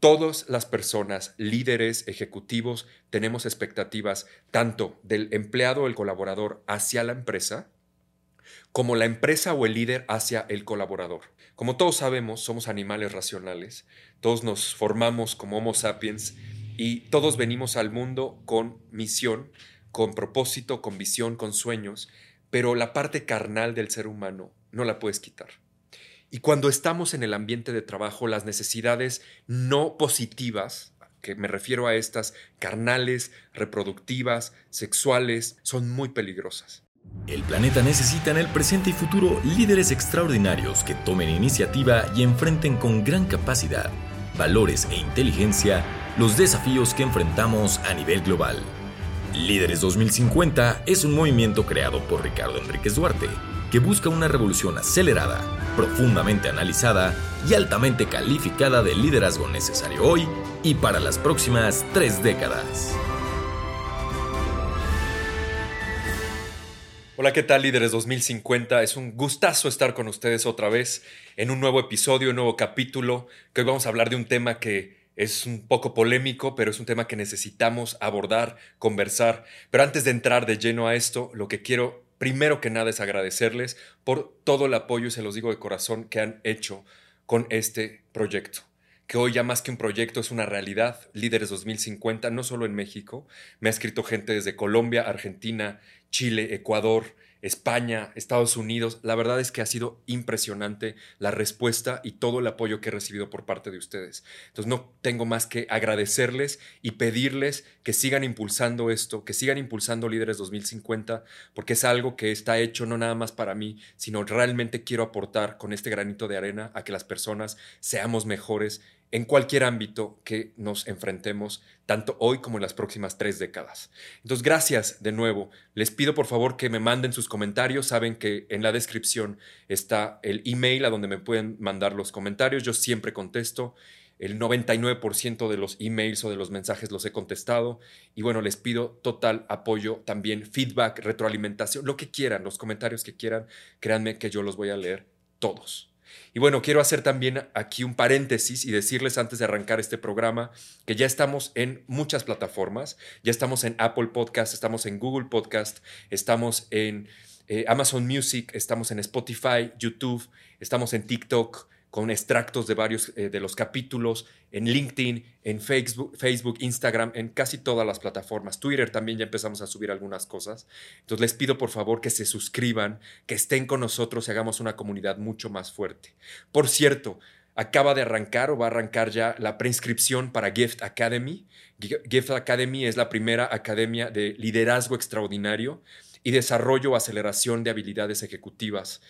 Todas las personas, líderes, ejecutivos, tenemos expectativas tanto del empleado o el colaborador hacia la empresa, como la empresa o el líder hacia el colaborador. Como todos sabemos, somos animales racionales, todos nos formamos como Homo sapiens y todos venimos al mundo con misión, con propósito, con visión, con sueños, pero la parte carnal del ser humano no la puedes quitar. Y cuando estamos en el ambiente de trabajo, las necesidades no positivas, que me refiero a estas carnales, reproductivas, sexuales, son muy peligrosas. El planeta necesita en el presente y futuro líderes extraordinarios que tomen iniciativa y enfrenten con gran capacidad, valores e inteligencia los desafíos que enfrentamos a nivel global. Líderes 2050 es un movimiento creado por Ricardo Enríquez Duarte que busca una revolución acelerada, profundamente analizada y altamente calificada de liderazgo necesario hoy y para las próximas tres décadas. Hola, ¿qué tal líderes 2050? Es un gustazo estar con ustedes otra vez en un nuevo episodio, un nuevo capítulo, que hoy vamos a hablar de un tema que es un poco polémico, pero es un tema que necesitamos abordar, conversar. Pero antes de entrar de lleno a esto, lo que quiero primero que nada es agradecerles por todo el apoyo, y se los digo de corazón, que han hecho con este proyecto que hoy ya más que un proyecto es una realidad, Líderes 2050, no solo en México, me ha escrito gente desde Colombia, Argentina, Chile, Ecuador, España, Estados Unidos. La verdad es que ha sido impresionante la respuesta y todo el apoyo que he recibido por parte de ustedes. Entonces no tengo más que agradecerles y pedirles que sigan impulsando esto, que sigan impulsando Líderes 2050, porque es algo que está hecho no nada más para mí, sino realmente quiero aportar con este granito de arena a que las personas seamos mejores en cualquier ámbito que nos enfrentemos, tanto hoy como en las próximas tres décadas. Entonces, gracias de nuevo. Les pido por favor que me manden sus comentarios. Saben que en la descripción está el email a donde me pueden mandar los comentarios. Yo siempre contesto. El 99% de los emails o de los mensajes los he contestado. Y bueno, les pido total apoyo, también feedback, retroalimentación, lo que quieran, los comentarios que quieran. Créanme que yo los voy a leer todos. Y bueno, quiero hacer también aquí un paréntesis y decirles antes de arrancar este programa que ya estamos en muchas plataformas, ya estamos en Apple Podcast, estamos en Google Podcast, estamos en eh, Amazon Music, estamos en Spotify, YouTube, estamos en TikTok, con extractos de varios eh, de los capítulos en LinkedIn, en Facebook, Facebook, Instagram, en casi todas las plataformas. Twitter también ya empezamos a subir algunas cosas. Entonces les pido por favor que se suscriban, que estén con nosotros y hagamos una comunidad mucho más fuerte. Por cierto, acaba de arrancar o va a arrancar ya la preinscripción para Gift Academy. Gift Academy es la primera academia de liderazgo extraordinario y desarrollo o aceleración de habilidades ejecutivas.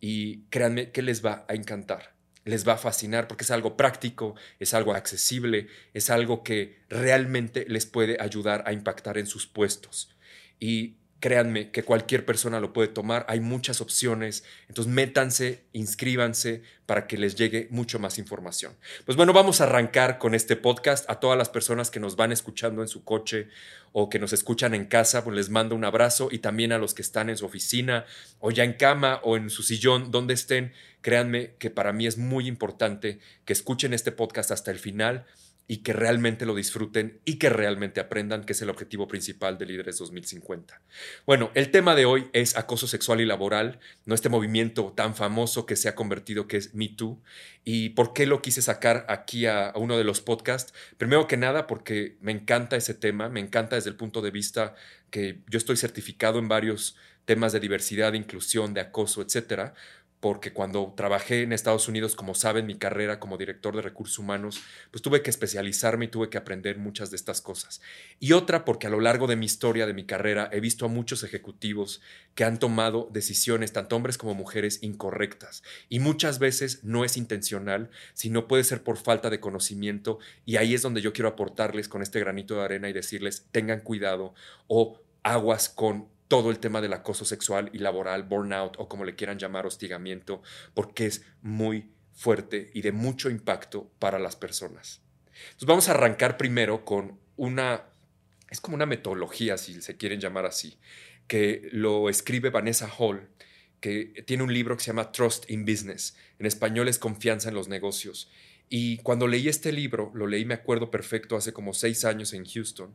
Y créanme que les va a encantar les va a fascinar porque es algo práctico, es algo accesible, es algo que realmente les puede ayudar a impactar en sus puestos. Y créanme que cualquier persona lo puede tomar, hay muchas opciones, entonces métanse, inscríbanse para que les llegue mucho más información. Pues bueno, vamos a arrancar con este podcast. A todas las personas que nos van escuchando en su coche o que nos escuchan en casa, pues les mando un abrazo y también a los que están en su oficina o ya en cama o en su sillón, donde estén, créanme que para mí es muy importante que escuchen este podcast hasta el final y que realmente lo disfruten y que realmente aprendan, que es el objetivo principal de Líderes 2050. Bueno, el tema de hoy es acoso sexual y laboral, no este movimiento tan famoso que se ha convertido que es Me Too. ¿Y por qué lo quise sacar aquí a, uno de los podcasts? Primero que nada porque me encanta ese tema, me encanta desde el punto de vista que yo estoy certificado en varios temas de diversidad, de inclusión, de acoso, etcétera, porque cuando trabajé en Estados Unidos, como saben, mi carrera como director de recursos humanos, pues tuve que especializarme y tuve que aprender muchas de estas cosas. Y otra porque a lo largo de mi historia, de mi carrera, he visto a muchos ejecutivos que han tomado decisiones, tanto hombres como mujeres, incorrectas. Y muchas veces no es intencional, sino puede ser por falta de conocimiento. Y ahí es donde yo quiero aportarles con este granito de arena y decirles, tengan cuidado o aguas con todo el tema del acoso sexual y laboral, burnout o como le quieran llamar, hostigamiento, porque es muy fuerte y de mucho impacto para las personas. Entonces vamos a arrancar primero con una, es como una metodología, si se quieren llamar así, que lo escribe Vanessa Hall, que tiene un libro que se llama Trust in Business. En español es Confianza en los negocios. Y cuando leí este libro, lo leí, me acuerdo perfecto, hace como seis años en Houston,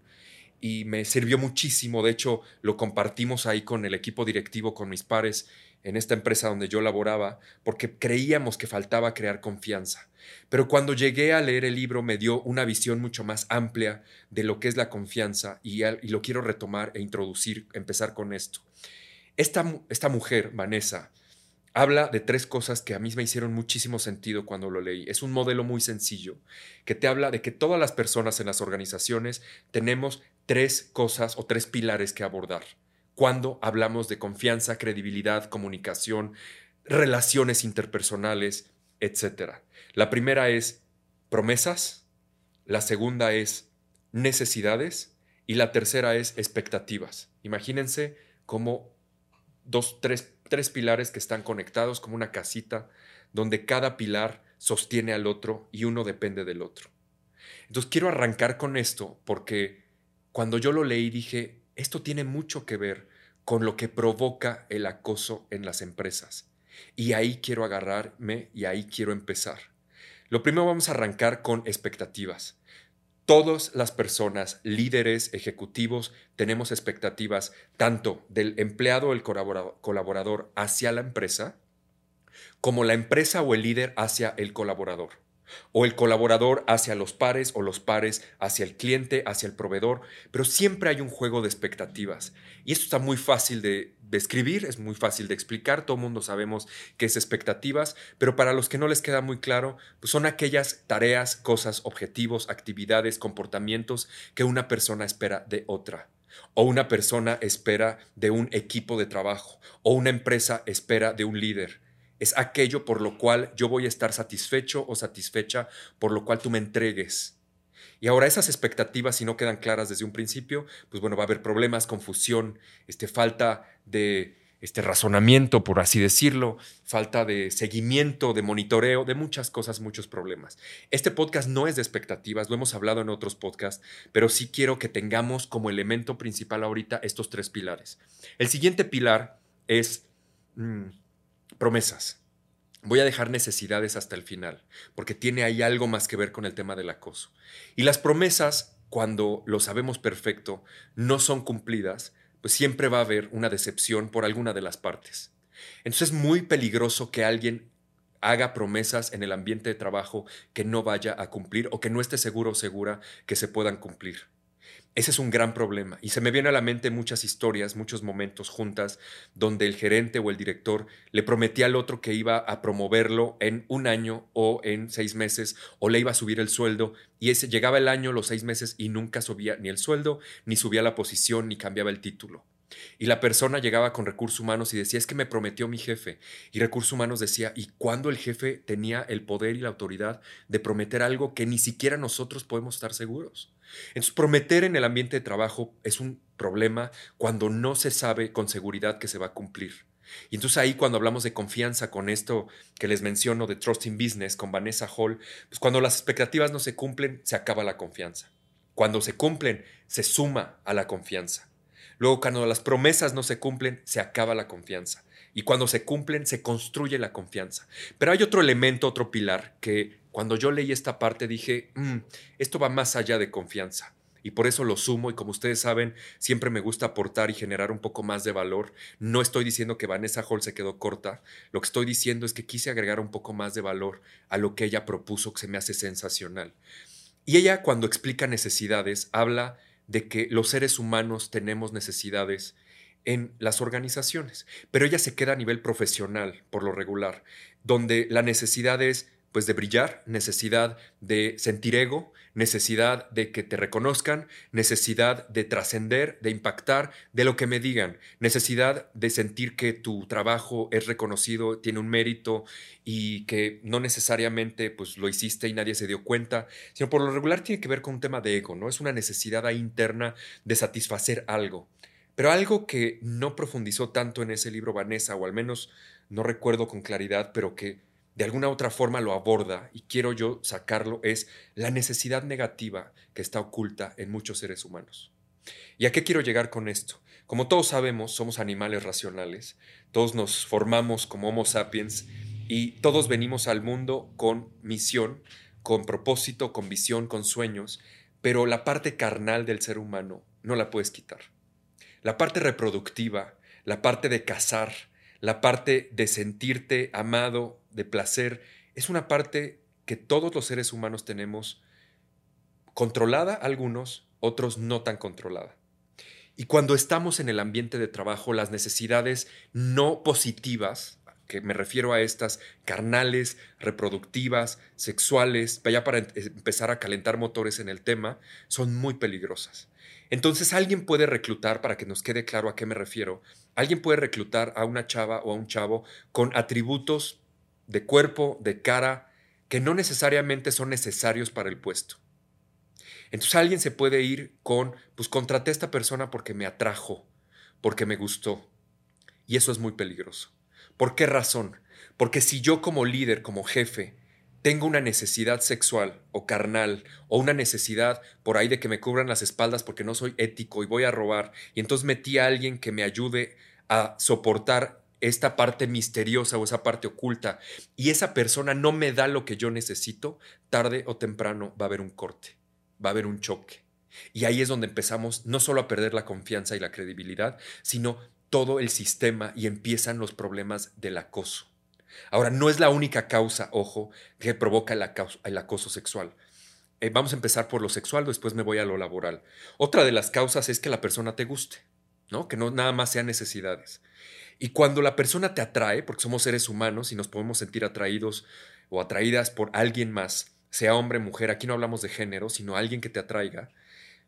y me sirvió muchísimo. De hecho, lo compartimos ahí con el equipo directivo, con mis pares en esta empresa donde yo laboraba, porque creíamos que faltaba crear confianza. Pero cuando llegué a leer el libro me dio una visión mucho más amplia de lo que es la confianza y, lo quiero retomar e introducir, empezar con esto. Esta, esta mujer, Vanessa, habla de tres cosas que a mí me hicieron muchísimo sentido cuando lo leí. Es un modelo muy sencillo que te habla de que todas las personas en las organizaciones tenemos tres cosas o tres pilares que abordar cuando hablamos de confianza, credibilidad, comunicación, relaciones interpersonales, etc. La primera es promesas, la segunda es necesidades y la tercera es expectativas. Imagínense como dos, tres, tres pilares que están conectados como una casita donde cada pilar sostiene al otro y uno depende del otro. Entonces quiero arrancar con esto porque cuando yo lo leí dije, esto tiene mucho que ver con lo que provoca el acoso en las empresas. Y ahí quiero agarrarme y ahí quiero empezar. Lo primero vamos a arrancar con expectativas. Todas las personas, líderes, ejecutivos, tenemos expectativas tanto del empleado o el colaborador hacia la empresa, como la empresa o el líder hacia el colaborador o el colaborador hacia los pares o los pares hacia el cliente, hacia el proveedor, pero siempre hay un juego de expectativas. Y esto está muy fácil de describir, es muy fácil de explicar, todo el mundo sabemos qué es expectativas, pero para los que no les queda muy claro, pues son aquellas tareas, cosas, objetivos, actividades, comportamientos que una persona espera de otra o una persona espera de un equipo de trabajo, o una empresa espera de un líder es aquello por lo cual yo voy a estar satisfecho o satisfecha, por lo cual tú me entregues. Y ahora esas expectativas, si no quedan claras desde un principio, pues bueno, va a haber problemas, confusión, este, falta de este razonamiento, por así decirlo, falta de seguimiento, de monitoreo, de muchas cosas, muchos problemas. Este podcast no es de expectativas, lo hemos hablado en otros podcasts, pero sí quiero que tengamos como elemento principal ahorita estos tres pilares. El siguiente pilar es... Mm, Promesas. Voy a dejar necesidades hasta el final, porque tiene ahí algo más que ver con el tema del acoso. Y las promesas, cuando lo sabemos perfecto, no son cumplidas, pues siempre va a haber una decepción por alguna de las partes. Entonces es muy peligroso que alguien haga promesas en el ambiente de trabajo que no vaya a cumplir o que no esté seguro o segura que se puedan cumplir. Ese es un gran problema y se me vienen a la mente muchas historias, muchos momentos juntas donde el gerente o el director le prometía al otro que iba a promoverlo en un año o en seis meses o le iba a subir el sueldo y ese llegaba el año, los seis meses y nunca subía ni el sueldo, ni subía la posición, ni cambiaba el título. Y la persona llegaba con recursos humanos y decía, es que me prometió mi jefe. Y recursos humanos decía, ¿y cuándo el jefe tenía el poder y la autoridad de prometer algo que ni siquiera nosotros podemos estar seguros? Entonces, prometer en el ambiente de trabajo es un problema cuando no se sabe con seguridad que se va a cumplir. Y entonces ahí cuando hablamos de confianza con esto que les menciono de Trust in Business con Vanessa Hall, pues cuando las expectativas no se cumplen, se acaba la confianza. Cuando se cumplen, se suma a la confianza. Luego, cuando las promesas no se cumplen, se acaba la confianza. Y cuando se cumplen, se construye la confianza. Pero hay otro elemento, otro pilar, que cuando yo leí esta parte dije, mm, esto va más allá de confianza. Y por eso lo sumo y como ustedes saben, siempre me gusta aportar y generar un poco más de valor. No estoy diciendo que Vanessa Hall se quedó corta, lo que estoy diciendo es que quise agregar un poco más de valor a lo que ella propuso, que se me hace sensacional. Y ella cuando explica necesidades habla de que los seres humanos tenemos necesidades en las organizaciones, pero ella se queda a nivel profesional por lo regular, donde la necesidad es pues de brillar, necesidad de sentir ego, necesidad de que te reconozcan, necesidad de trascender, de impactar, de lo que me digan, necesidad de sentir que tu trabajo es reconocido, tiene un mérito y que no necesariamente pues lo hiciste y nadie se dio cuenta, sino por lo regular tiene que ver con un tema de ego, ¿no? Es una necesidad interna de satisfacer algo. Pero algo que no profundizó tanto en ese libro Vanessa, o al menos no recuerdo con claridad, pero que de alguna otra forma lo aborda y quiero yo sacarlo es la necesidad negativa que está oculta en muchos seres humanos. ¿Y a qué quiero llegar con esto? Como todos sabemos, somos animales racionales, todos nos formamos como Homo sapiens y todos venimos al mundo con misión, con propósito, con visión, con sueños, pero la parte carnal del ser humano no la puedes quitar. La parte reproductiva, la parte de cazar, la parte de sentirte amado, de placer, es una parte que todos los seres humanos tenemos controlada algunos, otros no tan controlada. Y cuando estamos en el ambiente de trabajo, las necesidades no positivas, que me refiero a estas carnales, reproductivas, sexuales, ya para empezar a calentar motores en el tema, son muy peligrosas. Entonces alguien puede reclutar, para que nos quede claro a qué me refiero, alguien puede reclutar a una chava o a un chavo con atributos de cuerpo, de cara, que no necesariamente son necesarios para el puesto. Entonces alguien se puede ir con, pues contraté a esta persona porque me atrajo, porque me gustó. Y eso es muy peligroso. ¿Por qué razón? Porque si yo como líder, como jefe, tengo una necesidad sexual o carnal o una necesidad por ahí de que me cubran las espaldas porque no soy ético y voy a robar, y entonces metí a alguien que me ayude a soportar esta parte misteriosa o esa parte oculta, y esa persona no me da lo que yo necesito, tarde o temprano va a haber un corte va a haber un choque. Y ahí es donde empezamos no solo a perder la confianza y la credibilidad, sino todo el sistema y empiezan los problemas del acoso. Ahora, no es la única causa, ojo, que provoca el acoso, sexual. Eh, vamos a empezar por lo sexual, después me voy a lo laboral. Otra de las causas es que la persona te guste, ¿no? Que no nada más sean necesidades. Y cuando la persona te atrae, porque somos seres humanos y nos podemos sentir atraídos o atraídas por alguien más, sea hombre, mujer, aquí no hablamos de género, sino alguien que te atraiga,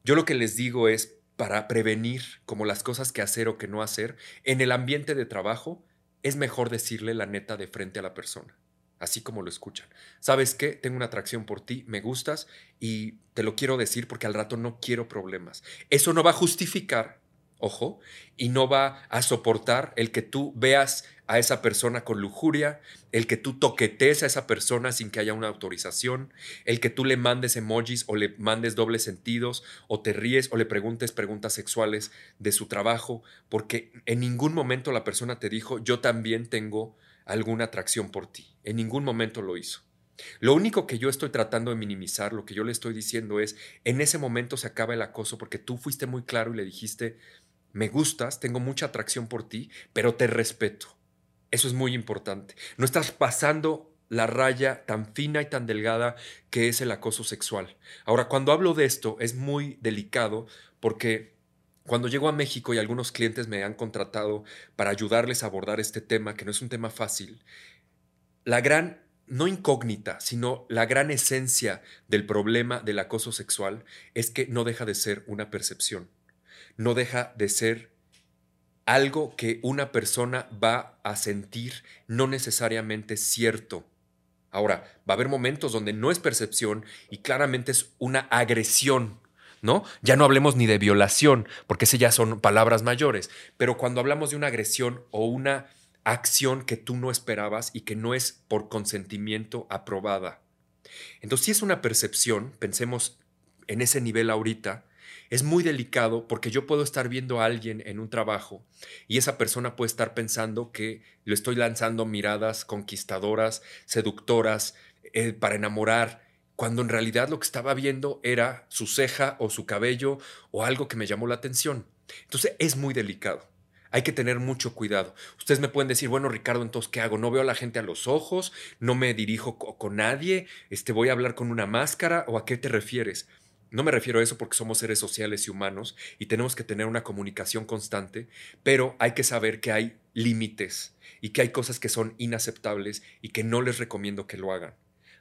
yo lo que les digo es, para prevenir como las cosas que hacer o que no hacer, en el ambiente de trabajo, es mejor decirle la neta de frente a la persona, así como lo escuchan. ¿Sabes qué? Tengo una atracción por ti, me gustas y te lo quiero decir porque al rato no quiero problemas. Eso no va a justificar ojo, y no va a soportar el que tú veas a esa persona con lujuria, el que tú toquetes a esa persona sin que haya una autorización, el que tú le mandes emojis o le mandes dobles sentidos o te ríes o le preguntes preguntas sexuales de su trabajo, porque en ningún momento la persona te dijo yo también tengo alguna atracción por ti, en ningún momento lo hizo. Lo único que yo estoy tratando de minimizar, lo que yo le estoy diciendo es, en ese momento se acaba el acoso porque tú fuiste muy claro y le dijiste, me gustas, tengo mucha atracción por ti, pero te respeto. Eso es muy importante. No estás pasando la raya tan fina y tan delgada que es el acoso sexual. Ahora, cuando hablo de esto es muy delicado porque cuando llego a México y algunos clientes me han contratado para ayudarles a abordar este tema, que no es un tema fácil, la gran, no incógnita, sino la gran esencia del problema del acoso sexual es que no deja de ser una percepción no deja de ser algo que una persona va a sentir no necesariamente cierto. Ahora, va a haber momentos donde no es percepción y claramente es una agresión, ¿no? Ya no hablemos ni de violación, porque ese ya son palabras mayores, pero cuando hablamos de una agresión o una acción que tú no esperabas y que no es por consentimiento aprobada. Entonces, si es una percepción, pensemos en ese nivel ahorita, es muy delicado porque yo puedo estar viendo a alguien en un trabajo y esa persona puede estar pensando que le estoy lanzando miradas conquistadoras, seductoras, eh, para enamorar, cuando en realidad lo que estaba viendo era su ceja o su cabello o algo que me llamó la atención. Entonces es muy delicado. Hay que tener mucho cuidado. Ustedes me pueden decir, bueno, Ricardo, entonces, ¿qué hago? No veo a la gente a los ojos, no me dirijo con nadie, este, voy a hablar con una máscara o a qué te refieres. No me refiero a eso porque somos seres sociales y humanos y tenemos que tener una comunicación constante, pero hay que saber que hay límites y que hay cosas que son inaceptables y que no les recomiendo que lo hagan.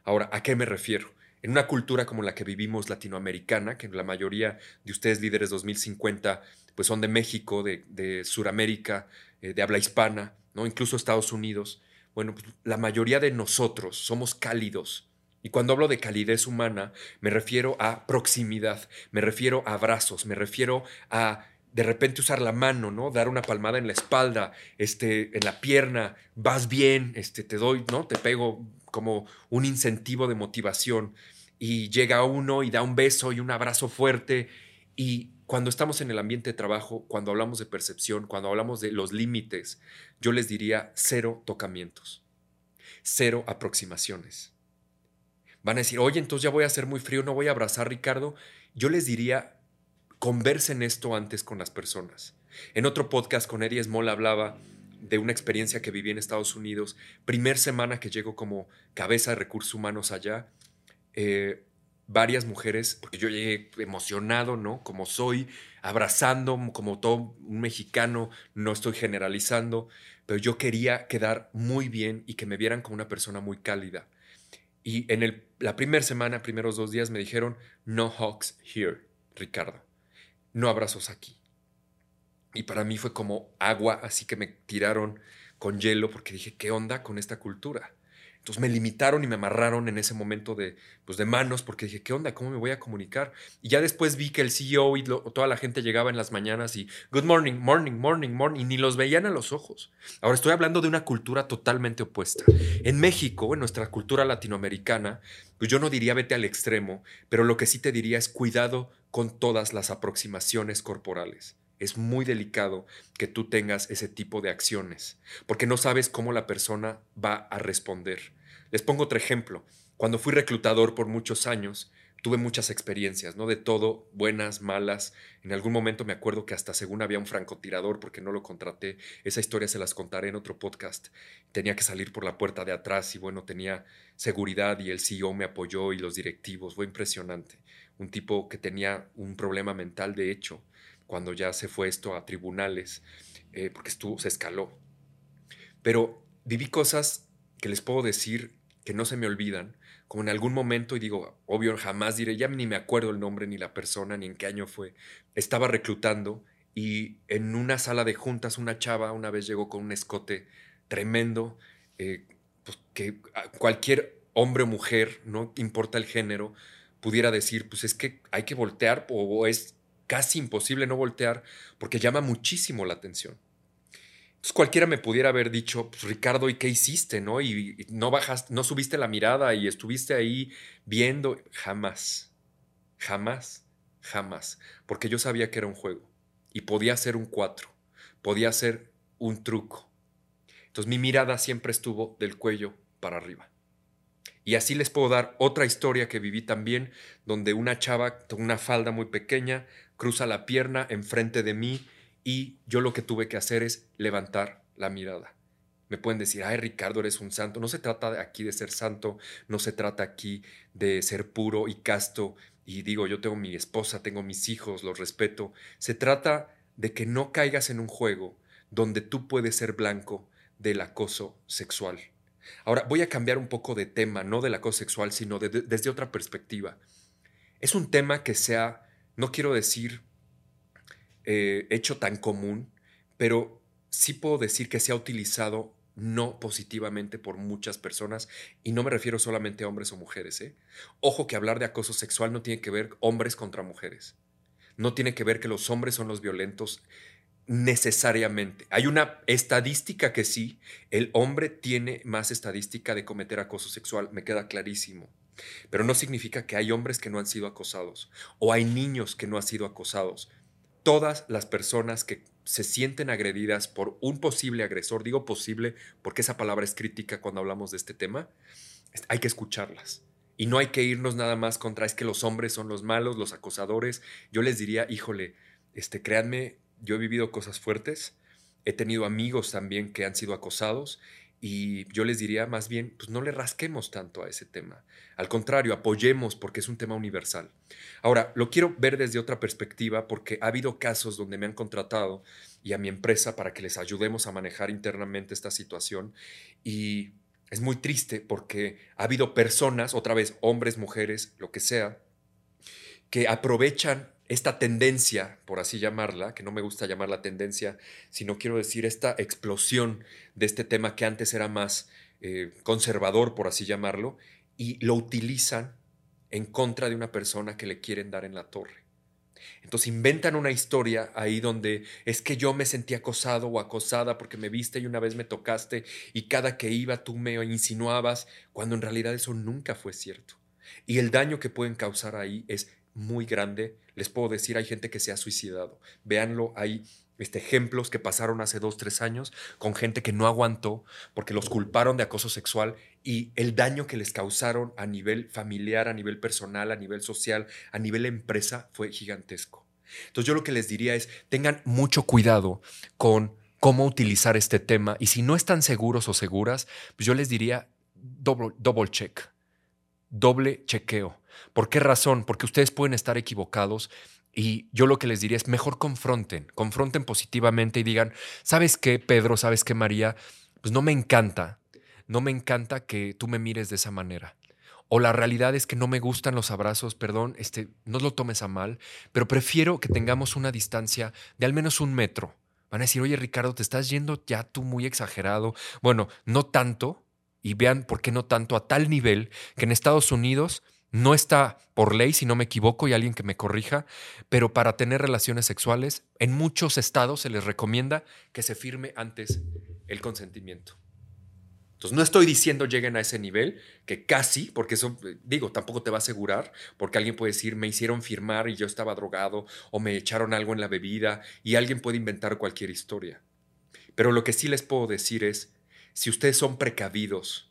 Ahora, ¿a qué me refiero? En una cultura como la que vivimos latinoamericana, que la mayoría de ustedes líderes 2050 pues son de México, de, de Suramérica, eh, de habla hispana, ¿no? incluso Estados Unidos, bueno, pues la mayoría de nosotros somos cálidos, y cuando hablo de calidez humana, me refiero a proximidad, me refiero a abrazos, me refiero a de repente usar la mano, ¿no? Dar una palmada en la espalda, este, en la pierna, vas bien, este, te doy, ¿no? Te pego como un incentivo de motivación. Y llega uno y da un beso y un abrazo fuerte. Y cuando estamos en el ambiente de trabajo, cuando hablamos de percepción, cuando hablamos de los límites, yo les diría cero tocamientos, cero aproximaciones Van a decir, oye, entonces ya voy a ser muy frío, no voy a abrazar Ricardo. Yo les diría, conversen esto antes con las personas. En otro podcast con Eddie Small hablaba de una experiencia que viví en Estados Unidos, primer semana que llego como cabeza de recursos humanos allá, eh, varias mujeres, porque yo llegué emocionado, ¿no? Como soy, abrazando, como todo un mexicano, no estoy generalizando, pero yo quería quedar muy bien y que me vieran como una persona muy cálida. Y en el, la primera semana, primeros dos días, me dijeron, no hugs here, Ricardo, no abrazos aquí. Y para mí fue como agua, así que me tiraron con hielo porque dije, ¿qué onda con esta cultura? Entonces me limitaron y me amarraron en ese momento de, pues de manos porque dije, ¿qué onda? ¿Cómo me voy a comunicar? Y ya después vi que el CEO y toda la gente llegaba en las mañanas y, good morning, morning, morning, morning, y ni los veían a los ojos. Ahora estoy hablando de una cultura totalmente opuesta. En México, en nuestra cultura latinoamericana, pues yo no diría vete al extremo, pero lo que sí te diría es cuidado con todas las aproximaciones corporales es muy delicado que tú tengas ese tipo de acciones, porque no sabes cómo la persona va a responder. Les pongo otro ejemplo. Cuando fui reclutador por muchos años, tuve muchas experiencias, ¿no? De todo, buenas, malas. En algún momento me acuerdo que hasta según había un francotirador porque no lo contraté. Esa historia se las contaré en otro podcast. Tenía que salir por la puerta de atrás y bueno, tenía seguridad y el CEO me apoyó y los directivos. Fue impresionante. Un tipo que tenía un problema mental de hecho cuando ya se fue esto a tribunales, eh, porque estuvo, se escaló. Pero viví cosas que les puedo decir que no se me olvidan, como en algún momento, y digo, obvio, jamás diré, ya ni me acuerdo el nombre, ni la persona, ni en qué año fue, estaba reclutando y en una sala de juntas una chava una vez llegó con un escote tremendo, eh, pues, que cualquier hombre o mujer, no importa el género, pudiera decir, pues es que hay que voltear o es casi imposible no voltear porque llama muchísimo la atención. Entonces cualquiera me pudiera haber dicho, pues, Ricardo, ¿y qué hiciste? ¿No? Y, no bajaste, no subiste la mirada y estuviste ahí viendo. Jamás, jamás, jamás. Porque yo sabía que era un juego y podía ser un cuatro, podía ser un truco. Entonces mi mirada siempre estuvo del cuello para arriba. Y así les puedo dar otra historia que viví también, donde una chava con una falda muy pequeña cruza la pierna enfrente de mí y yo lo que tuve que hacer es levantar la mirada. Me pueden decir, ay Ricardo, eres un santo. No se trata aquí de ser santo, no se trata aquí de ser puro y casto. Y digo, yo tengo mi esposa, tengo mis hijos, los respeto. Se trata de que no caigas en un juego donde tú puedes ser blanco del acoso sexual. Ahora, voy a cambiar un poco de tema, no del acoso sexual, sino desde otra perspectiva. Es un tema que se ha, no quiero decir eh, hecho tan común, pero sí puedo decir que se ha utilizado no positivamente por muchas personas y no me refiero solamente a hombres o mujeres. ¿eh? Ojo que hablar de acoso sexual no tiene que ver hombres contra mujeres. No tiene que ver que los hombres son los violentos necesariamente. Hay una estadística que sí, el hombre tiene más estadística de cometer acoso sexual, me queda clarísimo. Pero no significa que hay hombres que no han sido acosados o hay niños que no han sido acosados. Todas las personas que se sienten agredidas por un posible agresor, digo posible porque esa palabra es crítica cuando hablamos de este tema, hay que escucharlas. Y no hay que irnos nada más contra es que los hombres son los malos, los acosadores. Yo les diría, híjole, este, créanme, yo he vivido cosas fuertes, he tenido amigos también que han sido acosados y yo les diría más bien, pues no le rasquemos tanto a ese tema. Al contrario, apoyemos porque es un tema universal. Ahora, lo quiero ver desde otra perspectiva porque ha habido casos donde me han contratado y a mi empresa para que les ayudemos a manejar internamente esta situación y es muy triste porque ha habido personas, otra vez hombres, mujeres, lo que sea, que aprovechan esta tendencia, por así llamarla, que no me gusta llamarla tendencia, sino quiero decir esta explosión de este tema que antes era más eh, conservador, por así llamarlo, y lo utilizan en contra de una persona que le quieren dar en la torre. Entonces inventan una historia ahí donde es que yo me sentí acosado o acosada porque me viste y una vez me tocaste y cada que iba tú me insinuabas, cuando en realidad eso nunca fue cierto. Y el daño que pueden causar ahí es muy grande. Les puedo decir, hay gente que se ha suicidado. Véanlo, hay este, ejemplos que pasaron hace dos, tres años con gente que no aguantó porque los culparon de acoso sexual y el daño que les causaron a nivel familiar, a nivel personal, a nivel social, a nivel empresa fue gigantesco. Entonces yo lo que les diría es, tengan mucho cuidado con cómo utilizar este tema y si no están seguros o seguras, pues yo les diría double, double check, doble chequeo. ¿Por qué razón? Porque ustedes pueden estar equivocados y yo lo que les diría es mejor confronten, confronten positivamente y digan, ¿sabes qué, Pedro? ¿Sabes qué, María? Pues no me encanta, no me encanta que tú me mires de esa manera. O la realidad es que no me gustan los abrazos, perdón, este, no lo tomes a mal, pero prefiero que tengamos una distancia de al menos un metro. Van a decir, oye Ricardo, te estás yendo ya tú muy exagerado. Bueno, no tanto, y vean por qué no tanto, a tal nivel que en Estados Unidos no está por ley, si no me equivoco, y alguien que me corrija, pero para tener relaciones sexuales, en muchos estados se les recomienda que se firme antes el consentimiento. Entonces, no estoy diciendo lleguen a ese nivel, que casi, porque eso, digo, tampoco te va a asegurar, porque alguien puede decir, me hicieron firmar y yo estaba drogado, o me echaron algo en la bebida, y alguien puede inventar cualquier historia. Pero lo que sí les puedo decir es, si ustedes son precavidos,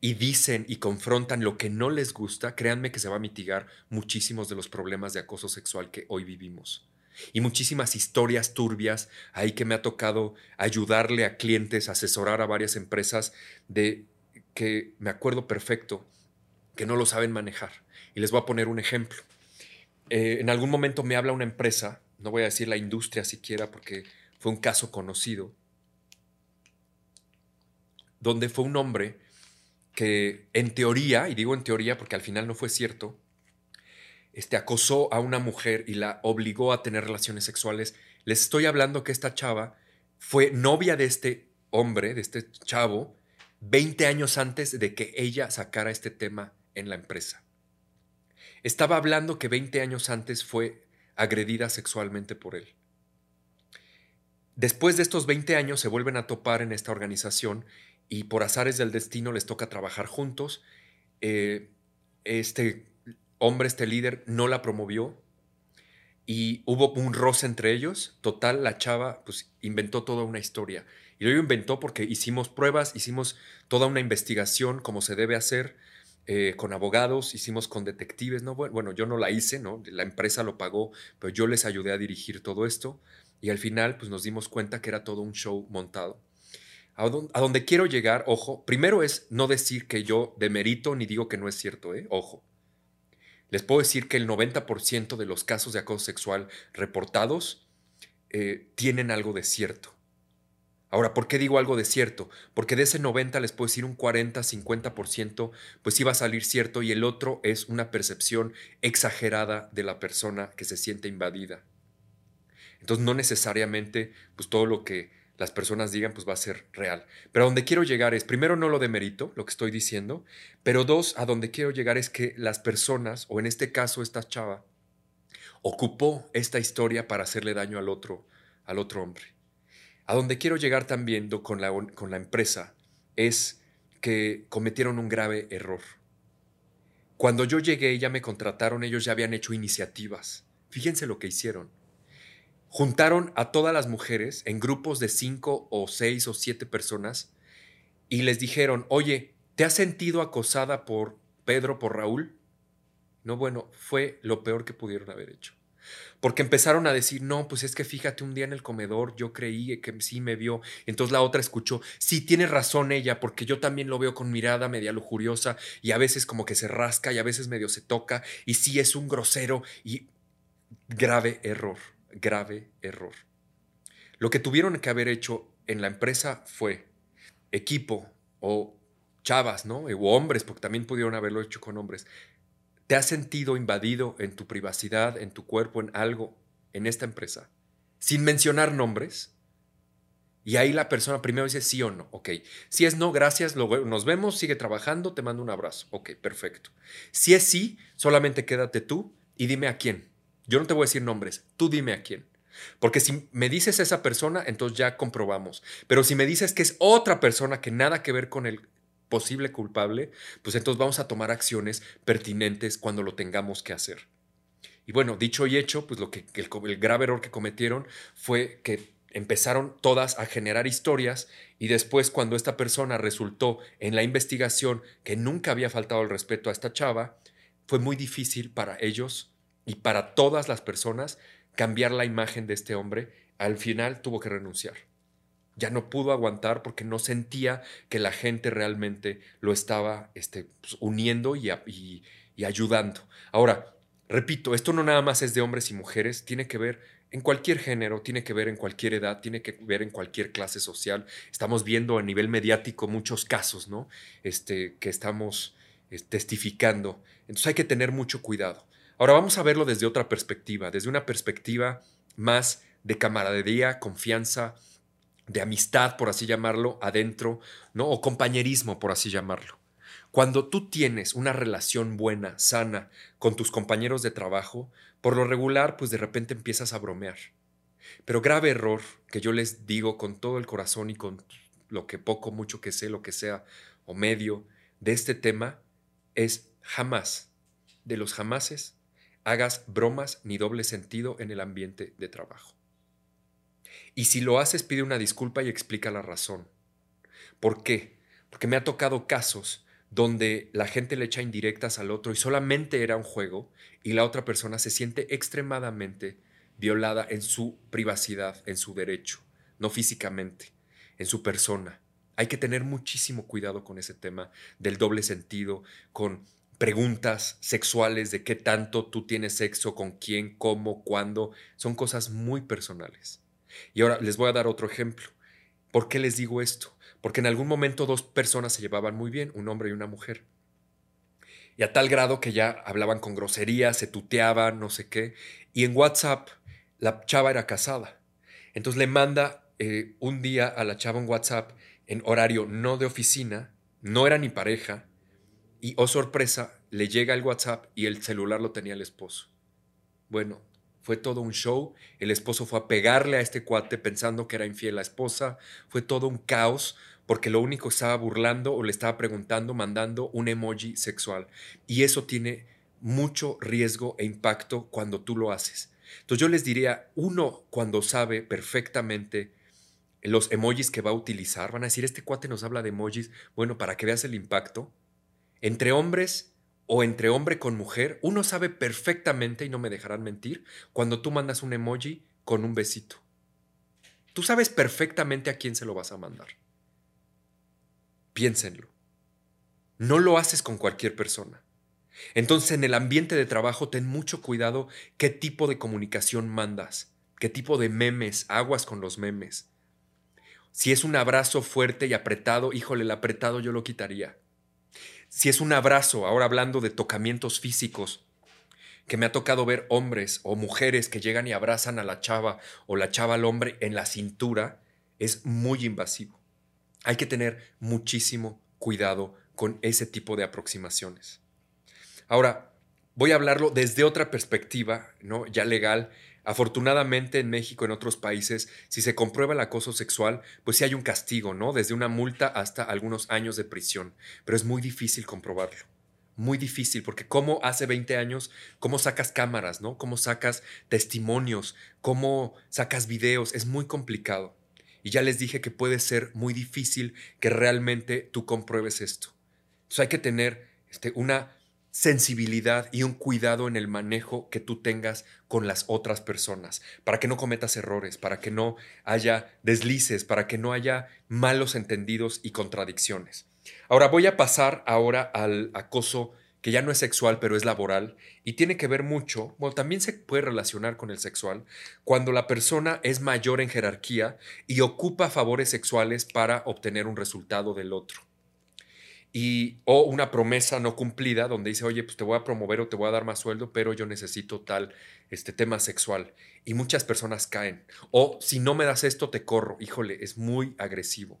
y dicen y confrontan lo que no les gusta, créanme que se va a mitigar muchísimos de los problemas de acoso sexual que hoy vivimos. Y muchísimas historias turbias ahí que me ha tocado ayudarle a clientes, asesorar a varias empresas de que me acuerdo perfecto que no lo saben manejar. Y les voy a poner un ejemplo. Eh, en algún momento me habla una empresa, no voy a decir la industria siquiera porque fue un caso conocido, donde fue un hombre que en teoría, y digo en teoría porque al final no fue cierto, este, acosó a una mujer y la obligó a tener relaciones sexuales. Les estoy hablando que esta chava fue novia de este hombre, de este chavo, 20 años antes de que ella sacara este tema en la empresa. Estaba hablando que 20 años antes fue agredida sexualmente por él. Después de estos 20 años se vuelven a topar en esta organización y por azares del destino les toca trabajar juntos. Eh, este hombre, este líder, no la promovió y hubo un roce entre ellos. Total, la chava pues inventó toda una historia. Y lo inventó porque hicimos pruebas, hicimos toda una investigación como se debe hacer eh, con abogados, hicimos con detectives. ¿no? Bueno, yo no la hice, ¿no? la empresa lo pagó, pero yo les ayudé a dirigir todo esto. Y al final pues nos dimos cuenta que era todo un show montado. A donde, quiero llegar, ojo, primero es no decir que yo demerito ni digo que no es cierto, ¿eh? Ojo. Les puedo decir que el 90% de los casos de acoso sexual reportados eh, tienen algo de cierto. Ahora, ¿por qué digo algo de cierto? Porque de ese 90 les puedo decir un 40, 50%, pues va a salir cierto y el otro es una percepción exagerada de la persona que se siente invadida. Entonces, no necesariamente, pues todo lo que las personas digan, pues va a ser real. Pero a donde quiero llegar es, primero, no lo demerito, lo que estoy diciendo, pero dos, a donde quiero llegar es que las personas, o en este caso esta chava, ocupó esta historia para hacerle daño al otro, al otro hombre. A donde quiero llegar también con la, con la empresa es que cometieron un grave error. Cuando yo llegué y ya me contrataron, ellos ya habían hecho iniciativas. Fíjense lo que hicieron juntaron a todas las mujeres en grupos de cinco o seis o siete personas y les dijeron, oye, ¿te has sentido acosada por Pedro, por Raúl? No, bueno, fue lo peor que pudieron haber hecho. Porque empezaron a decir, no, pues es que fíjate, un día en el comedor yo creí que sí me vio. Entonces la otra escuchó, sí, tiene razón ella, porque yo también lo veo con mirada media lujuriosa y a veces como que se rasca y a veces medio se toca y sí es un grosero y grave error grave error. Lo que tuvieron que haber hecho en la empresa fue equipo o chavas, ¿no? O hombres, porque también pudieron haberlo hecho con hombres. ¿Te has sentido invadido en tu privacidad, en tu cuerpo, en algo, en esta empresa? Sin mencionar nombres. Y ahí la persona primero dice sí o no. Ok. Si es no, gracias, nos vemos, sigue trabajando, te mando un abrazo. Ok, perfecto. Si es sí, solamente quédate tú y dime a quién. Yo no te voy a decir nombres, tú dime a quién. Porque si me dices esa persona, entonces ya comprobamos. Pero si me dices que es otra persona que nada que ver con el posible culpable, pues entonces vamos a tomar acciones pertinentes cuando lo tengamos que hacer. Y bueno, dicho y hecho, pues lo que el, grave error que cometieron fue que empezaron todas a generar historias y después cuando esta persona resultó en la investigación que nunca había faltado el respeto a esta chava, fue muy difícil para ellos y para todas las personas cambiar la imagen de este hombre. Al final tuvo que renunciar. Ya no pudo aguantar porque no sentía que la gente realmente lo estaba este, pues, uniendo y, y ayudando. Ahora, repito, esto no nada más es de hombres y mujeres, tiene que ver en cualquier género, tiene que ver en cualquier edad, tiene que ver en cualquier clase social. Estamos viendo a nivel mediático muchos casos, ¿no? Este, que estamos eh, testificando. Entonces hay que tener mucho cuidado. Ahora vamos a verlo desde otra perspectiva, desde una perspectiva más de camaradería, confianza, de amistad, por así llamarlo, adentro, ¿no? O compañerismo, por así llamarlo. Cuando tú tienes una relación buena, sana, con tus compañeros de trabajo, por lo regular, pues de repente empiezas a bromear. Pero grave error que yo les digo con todo el corazón y con lo que poco, mucho que sé, lo que sea, o medio de este tema, es jamás, de los jamases, hagas bromas ni doble sentido en el ambiente de trabajo. Y si lo haces, pide una disculpa y explica la razón. ¿Por qué? Porque me ha tocado casos donde la gente le echa indirectas al otro y solamente era un juego y la otra persona se siente extremadamente violada en su privacidad, en su derecho, no físicamente, en su persona. Hay que tener muchísimo cuidado con ese tema del doble sentido, con preguntas sexuales de qué tanto tú tienes sexo, con quién, cómo, cuándo. Son cosas muy personales. Y ahora les voy a dar otro ejemplo. ¿Por qué les digo esto? porque en algún momento dos personas se llevaban muy bien, un hombre y una mujer. Y a tal grado que ya hablaban con grosería, se tuteaban, no sé qué. Y en WhatsApp la chava era casada. Entonces le manda eh, un día a la chava en WhatsApp en horario no de oficina, no era ni pareja, y oh sorpresa, le llega el WhatsApp y el celular lo tenía el esposo. Bueno, fue todo un show. El esposo fue a pegarle a este cuate pensando que era infiel la esposa. Fue todo un caos porque lo único estaba burlando o le estaba preguntando, mandando un emoji sexual. Y eso tiene mucho riesgo e impacto cuando tú lo haces. Entonces yo les diría, uno cuando sabe perfectamente los emojis que va a utilizar, van a decir, este cuate nos habla de emojis, bueno, para que veas el impacto. Entre hombres o entre hombre con mujer, uno sabe perfectamente, y no me dejarán mentir, cuando tú mandas un emoji con un besito. Tú sabes perfectamente a quién se lo vas a mandar. Piénsenlo. No lo haces con cualquier persona. Entonces en el ambiente de trabajo ten mucho cuidado qué tipo de comunicación mandas, qué tipo de memes, aguas con los memes. Si es un abrazo fuerte y apretado, híjole, el apretado yo lo quitaría. Si es un abrazo, ahora hablando de tocamientos físicos, que me ha tocado ver hombres o mujeres que llegan y abrazan a la chava o la chava al hombre en la cintura, es muy invasivo. Hay que tener muchísimo cuidado con ese tipo de aproximaciones. Ahora, voy a hablarlo desde otra perspectiva, ¿no? Ya legal. Afortunadamente en México, en otros países, si se comprueba el acoso sexual, pues sí hay un castigo, ¿no? Desde una multa hasta algunos años de prisión. Pero es muy difícil comprobarlo. Muy difícil, porque como hace 20 años, cómo sacas cámaras, ¿no? Cómo sacas testimonios, cómo sacas videos, es muy complicado. Y ya les dije que puede ser muy difícil que realmente tú compruebes esto. Entonces hay que tener este, una sensibilidad y un cuidado en el manejo que tú tengas con las otras personas, para que no cometas errores, para que no haya deslices, para que no haya malos entendidos y contradicciones. Ahora voy a pasar ahora al acoso que ya no es sexual, pero es laboral, y tiene que ver mucho, también se puede relacionar con el sexual, cuando la persona es mayor en jerarquía y ocupa favores sexuales para obtener un resultado del otro. Y, o una promesa no cumplida donde dice, oye, pues te voy a promover o te voy a dar más sueldo, pero yo necesito tal este tema sexual. Y muchas personas caen. O si no me das esto, te corro. Híjole, es muy agresivo.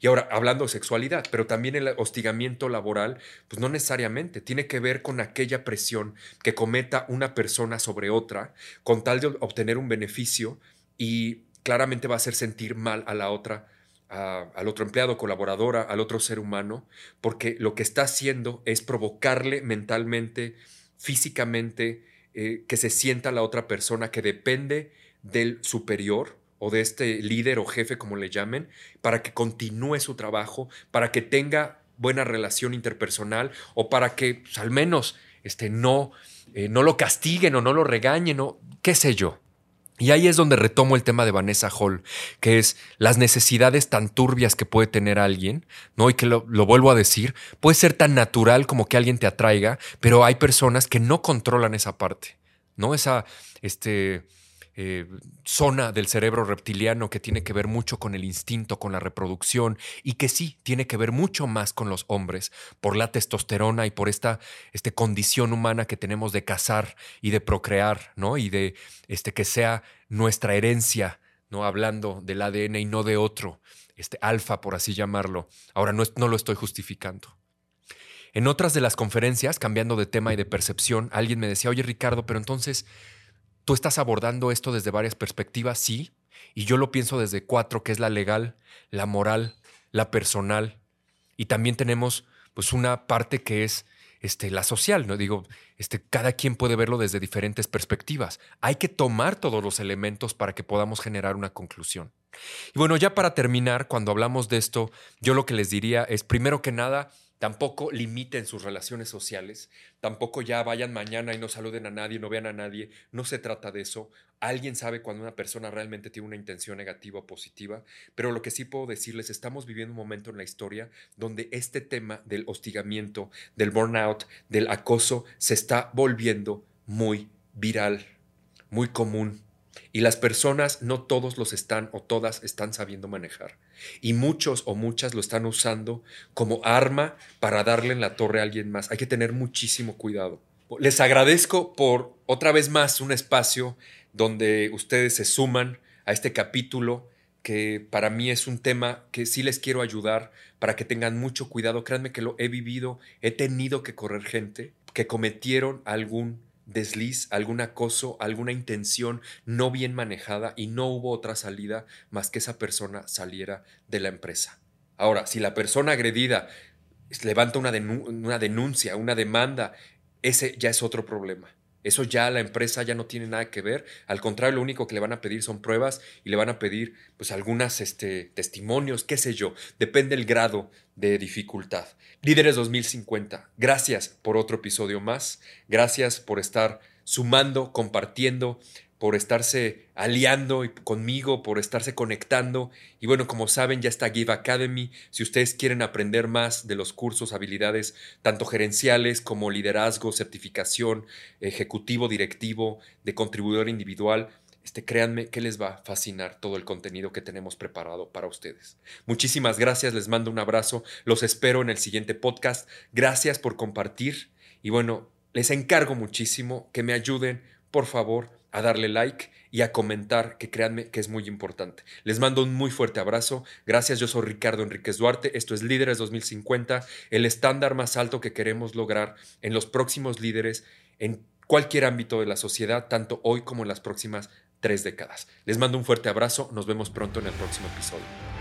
Y ahora, hablando de sexualidad, pero también el hostigamiento laboral, pues no necesariamente, tiene que ver con aquella presión que cometa una persona sobre otra con tal de obtener un beneficio y claramente va a hacer sentir mal a la otra, al otro empleado, colaboradora, al otro ser humano, porque lo que está haciendo es provocarle mentalmente, físicamente, eh, que se sienta la otra persona que depende del superior o de este líder o jefe, como le llamen, para que continúe su trabajo, para que tenga buena relación interpersonal o para que pues, al menos este, no, eh, no lo castiguen o no lo regañen o qué sé yo. Y ahí es donde retomo el tema de Vanessa Hall, que es las necesidades tan turbias que puede tener alguien, ¿no? Y que lo, lo, vuelvo a decir, puede ser tan natural como que alguien te atraiga, pero hay personas que no controlan esa parte, ¿no? Esa, este, eh, zona del cerebro reptiliano que tiene que ver mucho con el instinto, con la reproducción y que sí tiene que ver mucho más con los hombres por la testosterona y por esta este, condición humana que tenemos de cazar y de procrear, ¿no? Y de este, que sea nuestra herencia, ¿no? Hablando del ADN y no de otro, este alfa, por así llamarlo. Ahora no, no lo estoy justificando. En otras de las conferencias, cambiando de tema y de percepción, alguien me decía, oye Ricardo, pero entonces Tú estás abordando esto desde varias perspectivas, sí, y yo lo pienso desde cuatro, que es la legal, la moral, la personal, y también tenemos pues una parte que es este, la social, ¿no? Digo, este, cada quien puede verlo desde diferentes perspectivas. Hay que tomar todos los elementos para que podamos generar una conclusión. Y bueno, ya para terminar, cuando hablamos de esto, yo lo que les diría es, primero que nada, Tampoco limiten sus relaciones sociales, tampoco ya vayan mañana y no saluden a nadie, no vean a nadie, no se trata de eso. Alguien sabe cuando una persona realmente tiene una intención negativa o positiva, pero lo que sí puedo decirles, estamos viviendo un momento en la historia donde este tema del hostigamiento, del burnout, del acoso, se está volviendo muy viral, muy común. Y las personas, no todos los están o todas están sabiendo manejar. Y muchos o muchas lo están usando como arma para darle en la torre a alguien más. Hay que tener muchísimo cuidado. Les agradezco por otra vez más un espacio donde ustedes se suman a este capítulo que para mí es un tema que sí les quiero ayudar para que tengan mucho cuidado. Créanme que lo he vivido, he tenido que correr gente que cometieron algún desliz, algún acoso, alguna intención no bien manejada y no hubo otra salida más que esa persona saliera de la empresa. Ahora, si la persona agredida levanta una, denuncia, una demanda, ese ya es otro problema. Eso ya la empresa ya no tiene nada que ver. Al contrario, lo único que le van a pedir son pruebas y le van a pedir pues algunas este, testimonios, qué sé yo. Depende el grado de dificultad. Líderes 2050, gracias por otro episodio más. Gracias por estar sumando, compartiendo, por estarse aliando conmigo, por estarse conectando. Y bueno, como saben, ya está Give Academy. Si ustedes quieren aprender más de los cursos, habilidades, tanto gerenciales como liderazgo, certificación, ejecutivo, directivo, de contribuidor individual, este, créanme que les va a fascinar todo el contenido que tenemos preparado para ustedes. Muchísimas gracias, les mando un abrazo, los espero en el siguiente podcast. Gracias por compartir y bueno, les encargo muchísimo que me ayuden, por favor, a darle like y a comentar, que créanme que es muy importante. Les mando un muy fuerte abrazo. Gracias, yo soy Ricardo Enríquez Duarte. Esto es Líderes 2050, el estándar más alto que queremos lograr en los próximos líderes en cualquier ámbito de la sociedad, tanto hoy como en las próximas tres décadas. Les mando un fuerte abrazo. Nos vemos pronto en el próximo episodio.